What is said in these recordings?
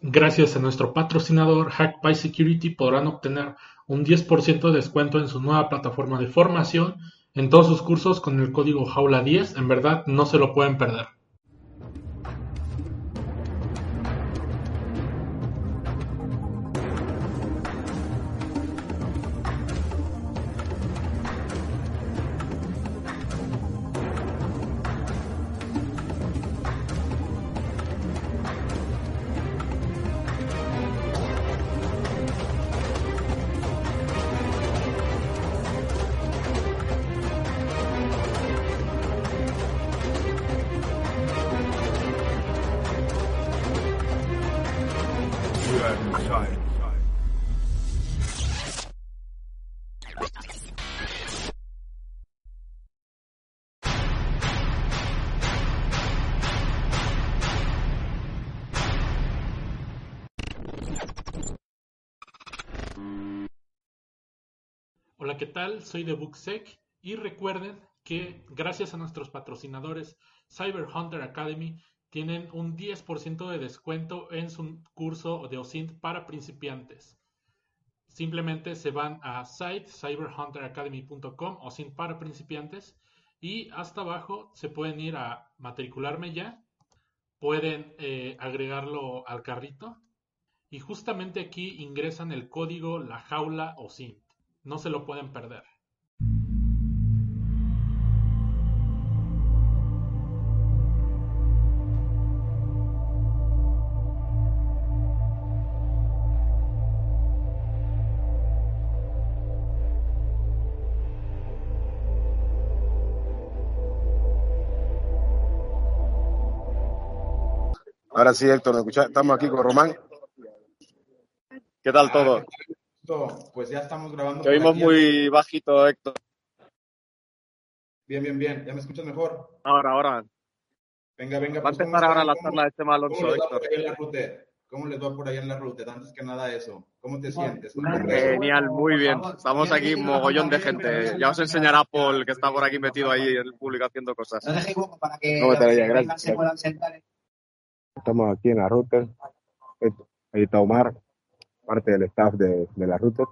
Gracias a nuestro patrocinador HackPy Security podrán obtener un 10% de descuento en su nueva plataforma de formación en todos sus cursos con el código Jaula10. En verdad, no se lo pueden perder. Hola, ¿qué tal? Soy de Booksec y recuerden que gracias a nuestros patrocinadores Cyber Hunter Academy tienen un 10% de descuento en su curso de OSINT para principiantes. Simplemente se van a site cyberhunteracademy.com OSINT para principiantes y hasta abajo se pueden ir a matricularme ya, pueden eh, agregarlo al carrito y justamente aquí ingresan el código la jaula OSINT. No se lo pueden perder. Ahora sí, Héctor. Estamos aquí con Román. ¿Qué tal todo? Pues ya estamos grabando. Te oímos muy bajito, Héctor. Bien, bien, bien. ¿Ya me escuchas mejor? Ahora, ahora. Venga, venga. Va a pues, empezar ¿cómo ahora la ¿Cómo- charla de Alonso, ¿Cómo les va Héctor. por ahí en la ruta? ¿Cómo les va por ahí en la ruta? Antes que nada eso. ¿Cómo te sientes? Genial, muy bien. Estamos aquí mogollón de gente. Ya os enseñará Paul, que está por aquí metido ahí en el público haciendo cosas. No gracias. Estamos aquí en la router. Ahí está Omar, parte del staff de, de la router.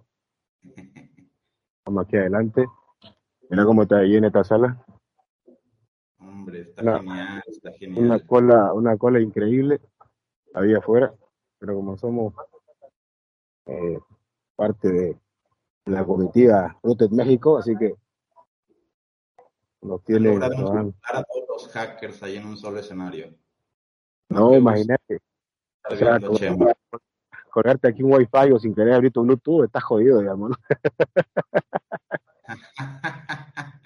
Estamos aquí adelante. Mira cómo está llena esta sala. Hombre, está Una- genial, está Una genial. cola, una cola increíble. Había afuera. Pero como somos eh, parte de la comitiva Router México, así que nos tiene, Lograron a todos los hackers ahí en un solo escenario. No, Me imagínate, gusta o sea, con- colgarte aquí un wifi o sin querer abrir tu Bluetooth, estás jodido, digamos, ¿no?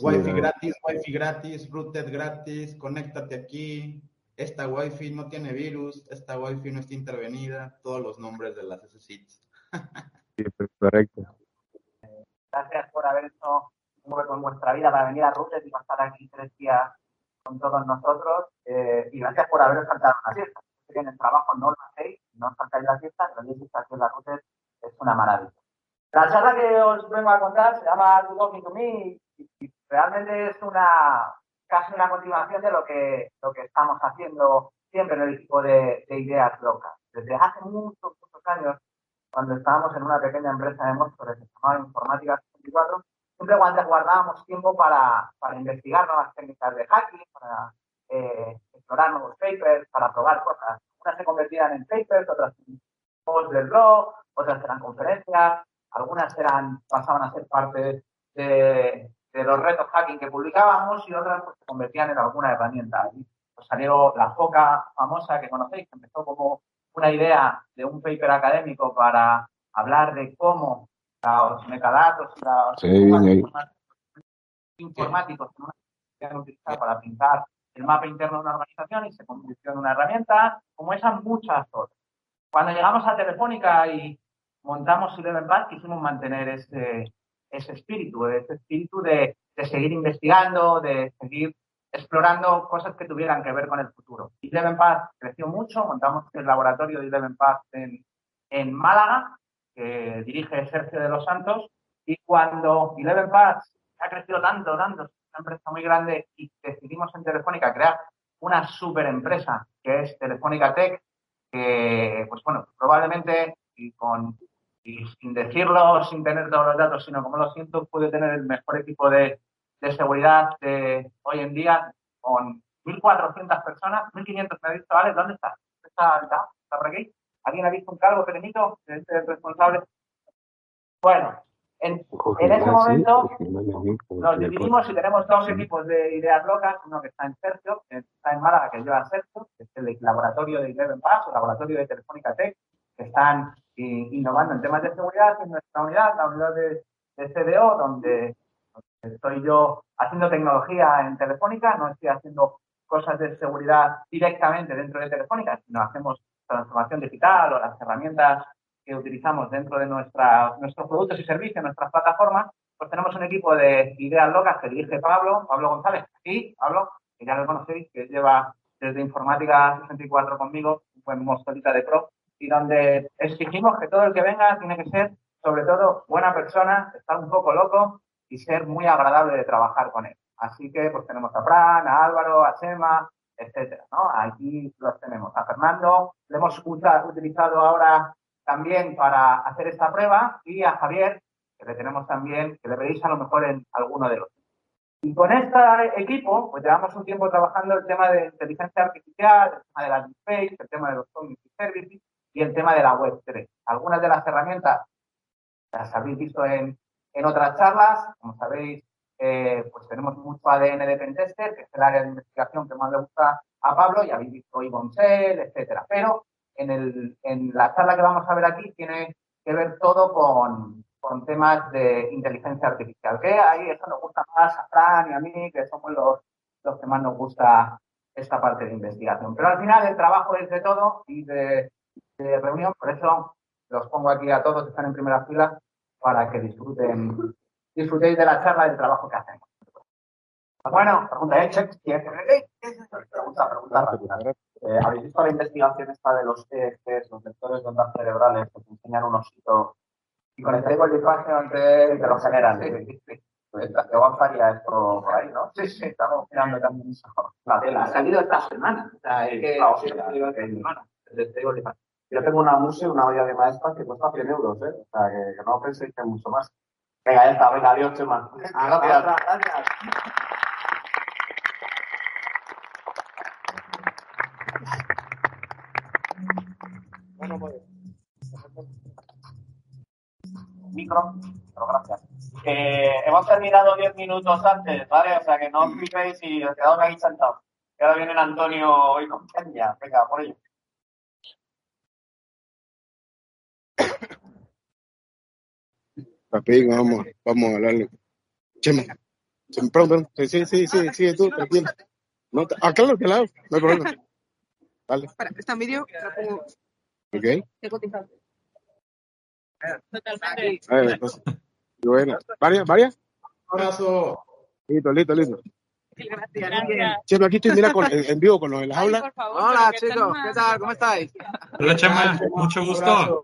Wi-Fi ¿no? gratis, Wi-Fi gratis, router gratis, conéctate aquí. Esta Wi-Fi no tiene virus, esta Wi-Fi no está intervenida, todos los nombres de las SSITs. Sí, correcto. Gracias por haber hecho un hueco en vuestra vida para venir a Rutes y pasar aquí tres días con todos nosotros. eh, y gracias por haberos saltado la siesta. En el trabajo no lo hacéis, no os saltáis la siesta, pero que aquí en la Rutes es una maravilla. La charla que os vengo a contar se llama To Talking to Me y, y realmente es una casi una continuación de lo que, lo que estamos haciendo siempre en el equipo de, de ideas locas. Desde hace muchos, muchos años, cuando estábamos en una pequeña empresa de Móstoles que se llamaba Informática 64, siempre guardábamos tiempo para, para investigar nuevas técnicas de hacking, para eh, explorar nuevos papers, para probar cosas. Unas se convertían en papers, otras en posts del blog, otras eran conferencias, algunas eran, pasaban a ser parte de, de los retos hacking que publicábamos y otras pues, se convertían en alguna herramienta. Y, pues, salió la FOCA famosa que conocéis, que empezó como una idea de un paper académico para hablar de cómo los metadatos Sí, ahí. informáticos se pueden utilizar para pintar el mapa interno de una organización y se convirtió en una herramienta, como esas muchas otras. Cuando llegamos a Telefónica y montamos Eleven Path, quisimos mantener ese, ese espíritu, ese espíritu de, de seguir investigando, de seguir explorando cosas que tuvieran que ver con el futuro. Eleven Path creció mucho, montamos el laboratorio de Eleven Path en, en Málaga, que dirige Sergio de los Santos, y cuando Eleven Path ha crecido tanto, tanto, es una empresa muy grande y decidimos en Telefónica crear una super empresa que es Telefónica Tech, que, pues bueno, probablemente y con y sin decirlo, sin tener todos los datos, sino como lo siento, puede tener el mejor equipo de, de seguridad de hoy en día con 1.400 personas, 1.500 me ha visto, ¿vale? ¿Dónde está? ¿Está, está, está por aquí? ¿Alguien ha visto un cargo pequeñito? ¿Es el responsable? Bueno, en, en ese momento nos dividimos y tenemos dos equipos de ideas locas, uno que está en Sergio, que está en Málaga, que lleva Sergio, que es el laboratorio de Eleven Pass, el laboratorio de Telefónica Tech, que están innovando en temas de seguridad en nuestra unidad, la unidad de, de CDO, donde, estoy yo haciendo tecnología en Telefónica, no estoy haciendo cosas de seguridad directamente dentro de Telefónica, sino hacemos transformación digital o las herramientas que utilizamos dentro de nuestra, nuestros productos y servicios, nuestras plataformas, pues tenemos un equipo de ideas locas que dirige Pablo, Pablo González, aquí, Pablo, que ya lo conocéis, que lleva desde Informática 64 conmigo, un buen mosquetita de pro, y donde exigimos que todo el que venga tiene que ser, sobre todo, buena persona, estar un poco loco y ser muy agradable de trabajar con él. Así que pues tenemos a Fran, a Álvaro, a Chema, etcétera, ¿no? Aquí los tenemos. A Fernando le hemos utilizado ahora también para hacer esta prueba y a Javier, que le tenemos también, que le veréis a lo mejor en alguno de los. Y con este equipo, pues llevamos un tiempo trabajando el tema de inteligencia artificial, el tema de la space, el tema de los community services y el tema de la web 3. Algunas de las herramientas las habéis visto en, en otras charlas, como sabéis, eh, pues tenemos mucho ADN de Pentester, que es el área de investigación que más le gusta a Pablo, y habéis visto Ibonsel, etcétera. Pero en, el, en la charla que vamos a ver aquí tiene que ver todo con, con temas de inteligencia artificial, que ahí eso nos gusta más a Fran y a mí, que somos los, los que más nos gusta esta parte de investigación. Pero al final el trabajo es de todo y de, de reunión, por eso los pongo aquí a todos que están en primera fila para que disfruten disfrutéis de la charla y del trabajo que hacemos. Bueno, pregunta, ¿eh? Pregunta, pregunta eh, ¿Habéis visto la investigación esta de los EFs, los vectores de ondas cerebrales, que te enseñan un osito y con el table diffraction te, te lo generan? Sí, sí. Pues, yo avanzaría esto por ahí, ¿no? Sí, sí, estamos mirando también eso. La tela ha salido esta semana. O sea, es que esta semana. Yo tengo una muse, una olla de maestras que cuesta 100 euros, ¿eh? O sea, que, que no penséis que es mucho más. Venga, ya está, venga, adiós, Chema. Gracias. Gracias. Bueno, pues. Micro, pero gracias. Eh, hemos terminado 10 minutos antes, ¿vale? O sea que no os fijéis y os quedáis ahí sentados. Que ahora vienen Antonio y con Venga, por ello. Papi, vamos, vamos a hablarle. Chema. Perdón, perdón. Sí, sí, sí, sí, tú, tranquilo. No, ah, claro, que lado, no hay problema. Dale. Para, está en vídeo, lo pongo. Ok. Qué cotizado. Totalmente. A ver, bueno. ¿Varias? ¿Varias? Un abrazo. Listo, listo, listo. Gracias. Gracias. Chema, aquí estoy, mira, con, en, en vivo con los de las aulas. Hola, chicos, ¿qué tal? ¿Cómo estáis? Hola, Chema, mucho gusto.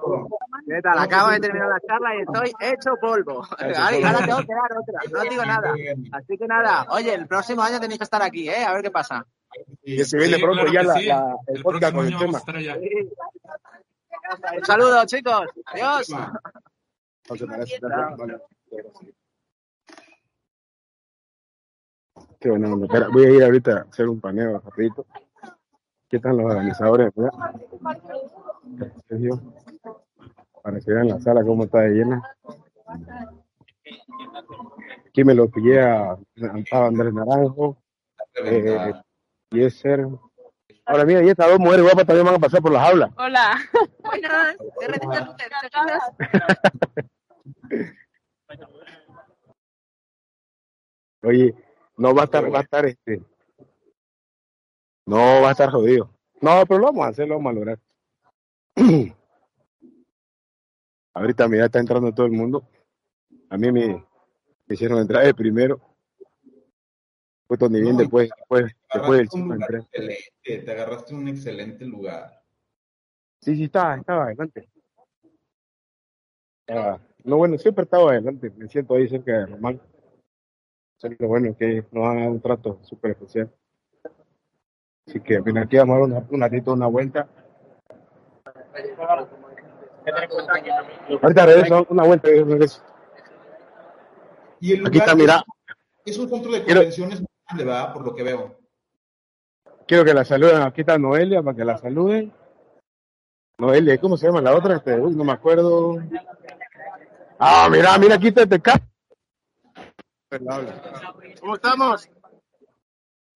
¿Qué tal? Acabo de terminar la charla y estoy hecho polvo. Ay, Ahora tengo que dar otra, no digo nada. Así que nada, oye, el próximo año tenéis que estar aquí, ¿eh? A ver qué pasa. Que se viene Sí, pronto claro ya la, sí. la- el El podcast con el año Un saludo, chicos. Adiós. Qué buena onda. Espera, voy a ir ahorita a hacer un paneo rapidito. ¿Qué están los organizadores? Para que vean la sala cómo está de llena. Aquí me lo pillé a, a Andrés Naranjo, eh, Yeser. Ahora mira, y estas dos mujeres guapas también van a pasar por las aulas. Hola. Buenas. Oye, no va a estar, va a estar este. No va a estar jodido. No, pero lo vamos a hacer, lo vamos a lograr. Ahorita mira, está entrando todo el mundo. A mí me, me hicieron entrar de primero. Fue donde bien después, después, después Agarraste un chico lugar entré. excelente, te agarraste un excelente lugar. Sí, sí, estaba, estaba adelante. Estaba- no, bueno, siempre estaba adelante. Me siento ahí cerca de Román. Es lo bueno que nos han dado un trato súper especial. Así que mira, aquí vamos a dar una, un ratito, una vuelta. Ahorita regreso, una vuelta y regreso. Y el Aquí lugar está, mira, es un centro de Quiero- convenciones muy grande, ¿verdad? Por lo que veo. Quiero que la saluden. Aquí está Noelia para que la saluden. Noelia, ¿cómo se llama la otra? Este, uy, no me acuerdo. Ah, mira, mira, aquí está este ¿Cómo estamos? ¿Qué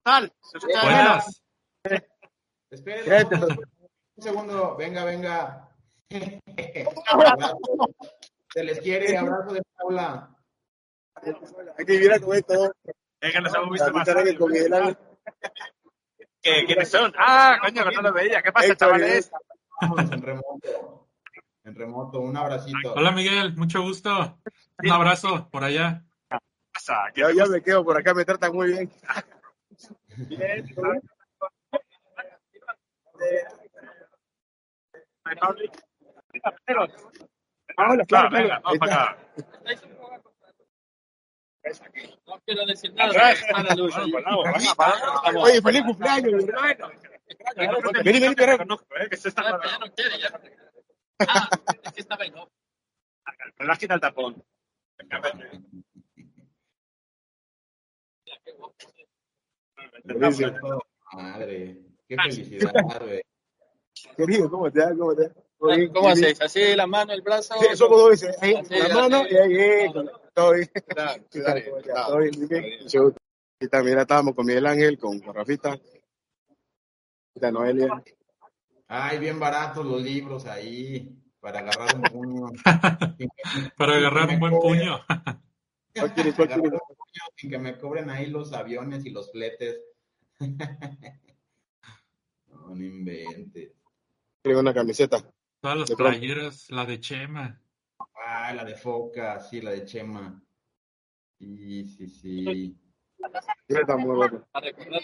tal? ¿Se escucha bien? Buenas. Esperen un segundo, venga, venga. Se les quiere, abrazo de Paula. Aquí mira cómo es todo. Es que nos hemos visto más con Miguel Ángel. ¿Qué- ¿Quiénes son? Ah, coño, que no lo veía. ¿Qué pasa, chavales? En remoto. En remoto, un abracito. Hola Miguel, mucho gusto. Un abrazo por allá. ¿Qué pasa? ¿Qué Yo, yo me quedo por acá, me tratan muy bien. Claro, claro, venga, vamos para acá. No quiero decir nada. Oye, feliz cumpleaños, mi hermano. Vení, vení, Pero pero- conozco, ¿eh? Que se está Ya, no quiere, ya no quiere. Ah, es que estaba en off. Me vas a quitar el tapón. Madre, qué felicidad. Querido, ¿cómo te va? ¿Cómo te va? ¿Cómo hacéis? ¿Así la mano, el brazo? Sí, somos dos veces. Ahí, Así, la así. mano y ahí, eh, todo bien. Claro, ¿Qué claro, claro. Está, mira, estábamos con Miguel Ángel, con con Rafita. Noelia. Ay, bien baratos los libros ahí, para agarrar un puño. Para agarrar un buen puño. Sin que me cobren ahí los aviones y los fletes. No, no inventes. Quiero una camiseta. Todas las playeras, la de Chema. Ah, la de Foca, sí, la de Chema. Sí, sí, sí. Sí, está muy bueno. Para recordar.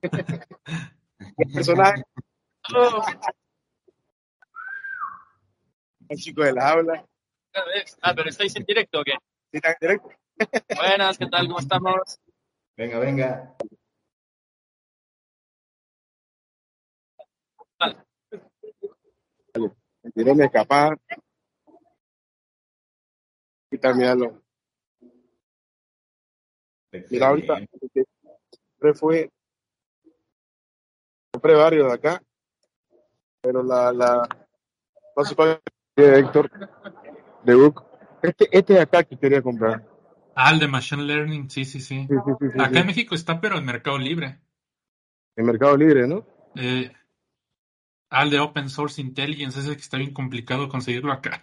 ¿Qué personaje? El chico de la habla. Ah, pero estáis en directo o qué? ¿Sí está en directo? Buenas, ¿qué tal? ¿Cómo estamos? Venga, venga. Me escapar. Y también lo. Mira, ahorita compré fue. Compré varios de acá. Pero la. la paga de Héctor. De Book. Este, este de acá que quería comprar. Ah, el de Machine Learning, sí, sí, sí. Sí, sí, sí, sí, Acá en México está, pero en Mercado Libre. En Mercado Libre, ¿no? Eh, ah, el de Open Source Intelligence, ese que está bien complicado conseguirlo acá.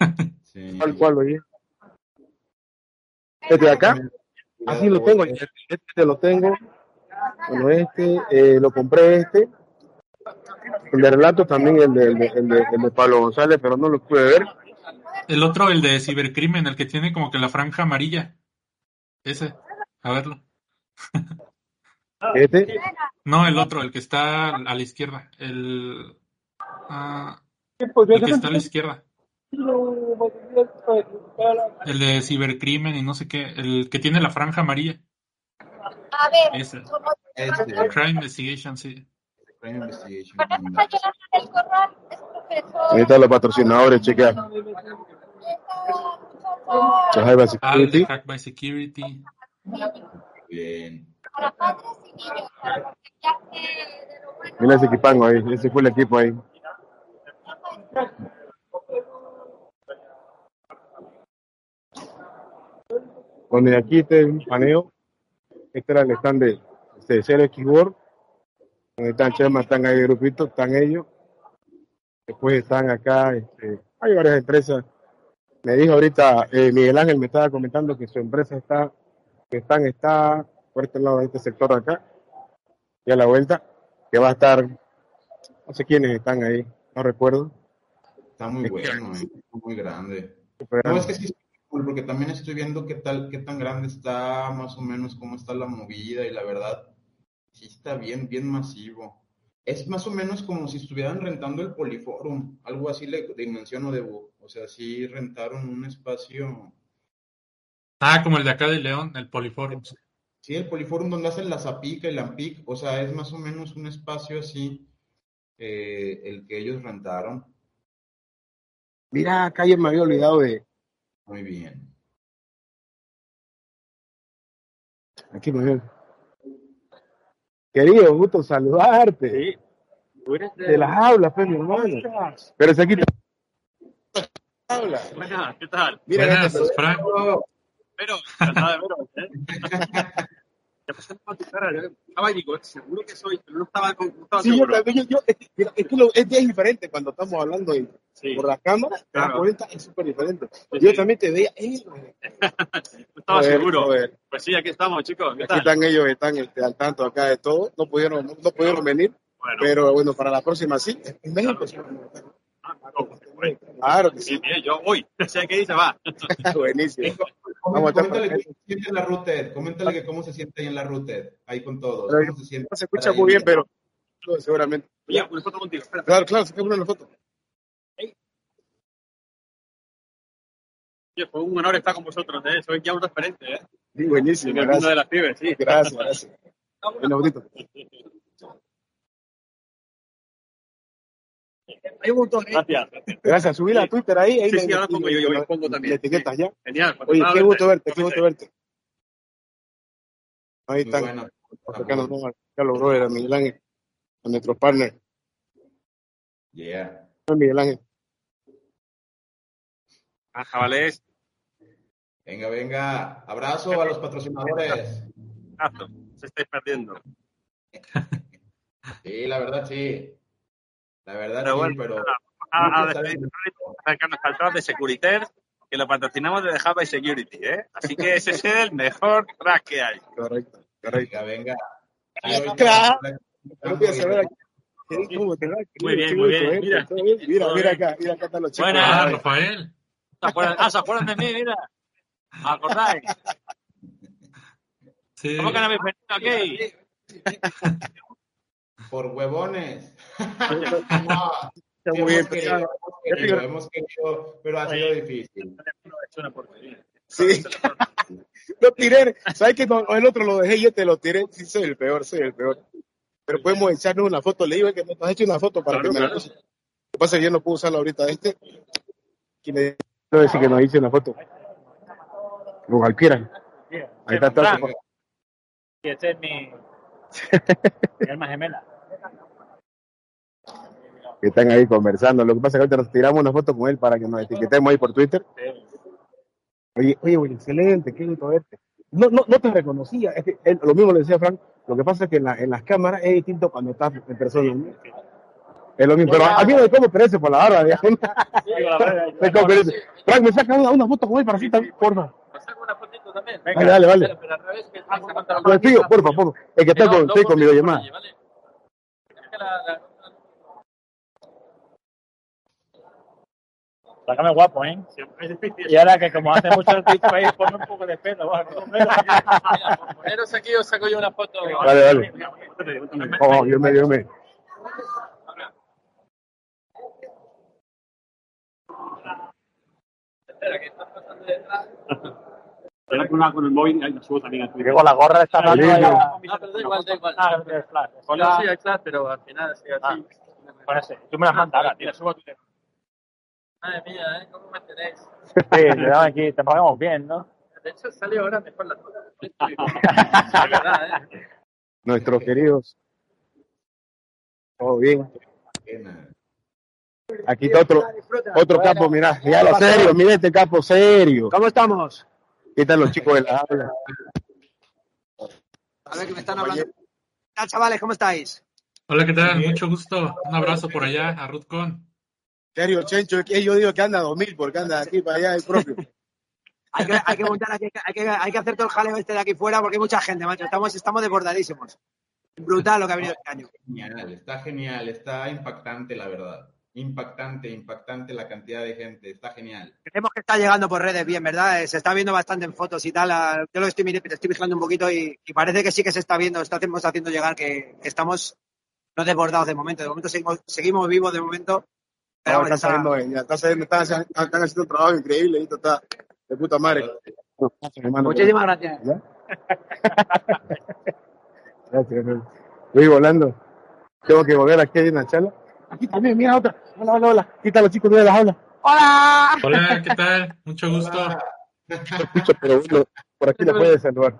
Sí. ¿Cuál, cuál, oye? Este de acá. Así lo tengo. Este, este lo tengo. Bueno, este, eh, lo compré este. El de relato también, el de, el de, el de, el de Pablo González, pero no lo pude ver. El otro, el de cibercrimen, el que tiene como que la franja amarilla. Ese, a verlo. Este, No, el otro, el que está a la izquierda. El, ah, pues, el que está a la izquierda. El de cibercrimen y no sé qué. El que tiene la franja amarilla. A ver, Ese. Este, Crime Investigation, sí. Crime Investigation. para esta Yolanda del Corral es profesor. ahí están los patrocinadores, chequea. El de Security. Hack by Security. Bien. Para padres y niños, para que de lo bueno Mira ese equipango ahí, ese fue el equipo ahí. Y aquí está un paneo. Este era el stand de, de Cero Xboard. Donde están Chema, están ahí grupitos, están ellos. Después están acá, este, hay varias empresas. Me dijo ahorita, eh, Miguel Ángel me estaba comentando que su empresa está, que están, está por este lado de este sector de acá, y a la vuelta, que va a estar, no sé quiénes están ahí, no recuerdo. Está muy bueno, eh, está muy grande. Super No, grande. es que sí, porque también estoy viendo qué tal, qué tan grande está, más o menos cómo está la movida, y la verdad, sí está bien, bien masivo. Es más o menos como si estuvieran rentando el Poliforum, algo así le dimensiono de, o sea, sí rentaron un espacio, Ah, como el de acá de León, el Poliforum. Sí, el Poliforum donde hacen la Zapica y la Ampic, o sea, es más o menos un espacio así, eh, el que ellos rentaron. Mira, calle me había olvidado de. Muy bien. Aquí me había- Querido, gusto saludarte. De las aulas, pues, mi hermano. Pero se quita. Habla. Buenas, ¿qué tal? Mira, Buenas, Frank. Pero, de veros, ¿eh? ¿Qué pasa con tu cara? Yo Estaba y digo, seguro que soy, pero no estaba, no estaba Sí, yo seguro. también, yo, yo- es, que- es que lo- es bien diferente cuando estamos hablando Sí, por las cámaras, te das Claro. cuenta, es súper diferente. Sí, Yo también te veía, eh, no estaba joder, seguro. Pues sí, aquí estamos, chicos. ¿Qué aquí tal? están ellos, están este, al tanto acá de todo, no pudieron, no, no pudieron venir, Bueno, pero bueno, para la próxima sí, en México sí. Ah. Claro que Sí, bien, yo voy. Que ir, se va. buenísimo. Vamos Coméntale que se siente en la Routed, coméntale que cómo se siente ahí en la Routed, ahí con todos, cómo se siente. No se escucha muy bien, en- pero no, seguramente. Oye, una foto contigo. Espera. Claro, claro, saquemos una foto. Oye, fue un honor estar con vosotros, ¿eh? Soy ya un referente, ¿eh? Sí, En buenísimo, el mundo de gracias. las pibes, sí. Gracias, gracias. Bueno, bonito. Hay un montón, ¿eh? Gracias. gracias. Subí a Twitter ahí. ahí Sí, le- sí, ahora le- pongo yo, yo le- pongo le también. etiquetas ya. Genial. Oye, qué gusto verte, qué gusto verte. Ahí están, bueno. acercándonos ¿no? a los brothers, a Miguel Ángel, a nuestro partner, Yeah. Miguel Ángel. Ah, chavales. Venga, venga, abrazo a los patrocinadores. Abrazo. Se estáis perdiendo. Sí, la verdad sí. La verdad Pero sí, bueno, pero A, a track de Securiter, que lo patrocinamos de Hub by Security, ¿eh? Así que ese es el mejor track que hay. Correcto, correcto. Venga. Crack. A. Muy bien, muy bien, mira. Mira, mira acá, mira acá están los chicos. Buenas. Ah, Rafael. ¿Se acuerdan? Ah, ¿se acuerdan de mí? Mira. ¿Os acordáis? Sí. ¿Cómo que no habéis venido aquí? Por huevones. Está Sí, muy bien hemos querido, pensado. hemos querido, hemos querido, pero ha sido difícil. Es una porquería. Sí. Lo tiré. ¿Sabes que no, el otro lo dejé y yo te lo tiré? Sí, soy el peor, soy el peor. Pero podemos echarnos una foto. Le digo que me has hecho una foto para Claro, que me la claro. puse. Lo que pasa es que yo no puedo usarla ahorita. Este. ¿Quién le Quiero decir que nos hice una foto. Con Alpiran. Ahí está. Y este es mi, mi alma gemela. Que están ahí conversando. Lo que pasa es que ahorita nos tiramos una foto con él para que nos etiquetemos ahí por Twitter. Oye, oye, excelente, qué gusto verte. No, no, no te reconocía. Es que él- lo mismo le decía Frank. Lo que pasa es que en, la- en las cámaras es distinto cuando estás en persona. Es lo mismo. Pero a mí me como perece por la barba, digamos. Me como perece. Frank, me saca una, una foto con él para así porfa. ¿Saco una fotito también? Dale, dale, vale. Pero al revés, que contar Lo despido, porfa, porfa. Es que estoy con, estoy con videollamada. ¿vale? Es que la- la- Sácame guapo, ¿eh? siempre es difícil. Y ahora que como hace mucho el pico ahí, ponme un poco de pelo. va, Mira, por poneros aquí os saco yo una foto. Dale, dale. Oh, Dios mío, Dios mío. Espera, que estás pasando detrás. Con el móvil ahí la subo también a Twitter. con la gorra está Sí, sí. Ah, pero da igual, da igual. Ah, flash. Con la sí, claro, pero al final así, así. Con ese. Tú me las mandas ahora, tío. Subo a Twitter. Madre mía, ¿eh? ¿Cómo me tenéis? Sí, te damos aquí, te pagamos bien, ¿no? De hecho, salió ahora mejor la foto. De verdad, ¿eh? Nuestros queridos. Todo bien. Aquí está otro, otro capo, mirá. Ya lo serio, mira este capo serio. ¿Cómo estamos? Aquí están los chicos de la habla. A ver que me están hablando. ¿Qué tal, chavales? ¿Cómo estáis? Hola, ¿qué tal? Mucho gusto. Un abrazo por allá a Ruth Con. Serio, Chencho, que yo digo que anda a 2000 porque anda aquí para allá el propio. Hay que, hay que montar aquí, hay que, hay que hacer todo el jaleo este de aquí fuera porque hay mucha gente, macho. Estamos, estamos desbordadísimos. Brutal lo que ha venido este año. Genial, está genial, está impactante, la verdad. Impactante, impactante la cantidad de gente, está genial. Creemos que está llegando por redes bien, ¿verdad? Eh, Se está viendo bastante en fotos y tal. Ah, Yo lo estoy, estoy vigilando un poquito y, y parece que sí que se está viendo, estamos haciendo llegar que, que estamos no desbordados de momento. De momento seguimos, seguimos vivos de momento. Pero No, está saliendo, ya está saliendo, están, están haciendo un trabajo increíble, y esto está de puta madre. Muchísimas gracias. ¿Ya? Gracias, hermano. Voy volando. Tengo que volver aquí a una charla. Aquí también, mira otra. Hola, hola, hola. ¿Qué tal los chicos de las aulas? Hola. Hola, ¿qué tal? Mucho gusto. Hola. No escucho, pero bueno, por aquí la puedes saludar.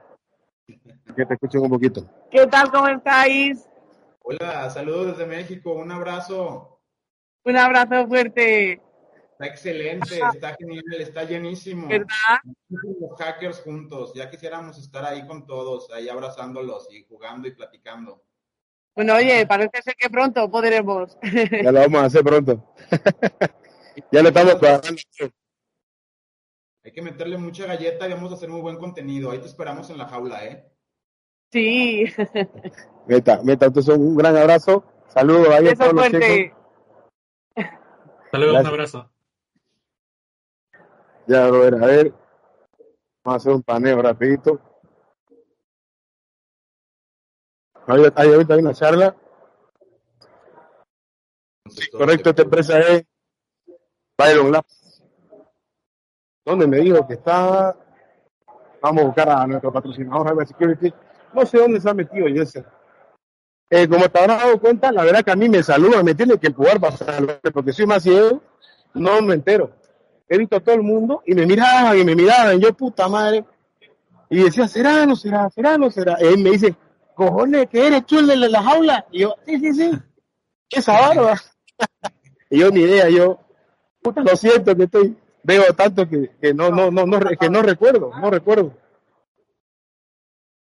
Que te escuchen un poquito. ¿Qué tal? ¿Cómo estáis? Hola, saludos desde México, un abrazo. Un abrazo fuerte. Está excelente, está genial, está llenísimo. ¿Verdad? Muchísimos hackers juntos, ya quisiéramos estar ahí con todos, ahí abrazándolos y jugando y platicando. Bueno, oye, parece ser que pronto podremos. Ya lo vamos a hacer pronto. ya lo estamos trabajando. Hay que meterle mucha galleta y vamos a hacer muy buen contenido. Ahí te esperamos en la jaula, ¿eh? Sí. Meta, meta, entonces un gran abrazo. Saludos ahí a todos los fuerte. chicos. Saludos, un abrazo. Ya, Robert, a ver. Vamos a hacer un paneo rapidito. Ahorita hay una charla. Todo Correcto, esta empresa es Byron Labs. Donde me dijo que está. Vamos a buscar a nuestro patrocinador, Cyber Security. No sé dónde se ha metido Jesse. Eh, como te habrás dado cuenta, la verdad que a mí me saluda, me tiene que empujar para saludarte, porque soy más ciego, no me entero. He visto a todo el mundo y me miraban y me miraban, yo puta madre. Y decía, ¿será, no será, será, no será? Y él me dice, cojones, que eres tú el de la jaula. Y yo, sí, sí, sí, esa barba. y yo ni idea, yo, puta, lo siento que estoy, veo tanto que, que no, no, no, no, que no recuerdo, no recuerdo.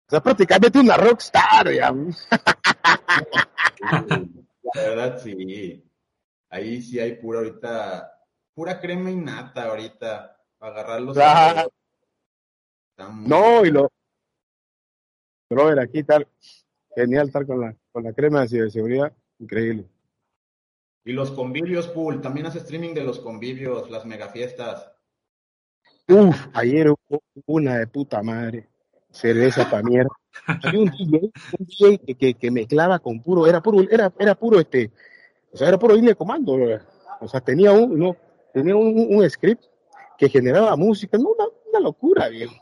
O sea, prácticamente una rockstar, ya. La verdad, sí. Ahí sí hay pura ahorita, pura crema y nata ahorita, para agarrarlos. Claro. muy No, y lo, brother, aquí tal, genial estar con la, con la crema de ciberseguridad, increíble. Y los convivios, pool, también hace streaming de los convivios, las megafiestas. Uf, ayer hubo una de puta madre, cerveza pa' mierda. Había un DJ, un DJ que, que, que mezclaba con puro, era puro, era, era puro este, o sea, era puro línea de comando, o sea, tenía un, no, tenía un, un script que generaba música, no, una, una locura, viejo.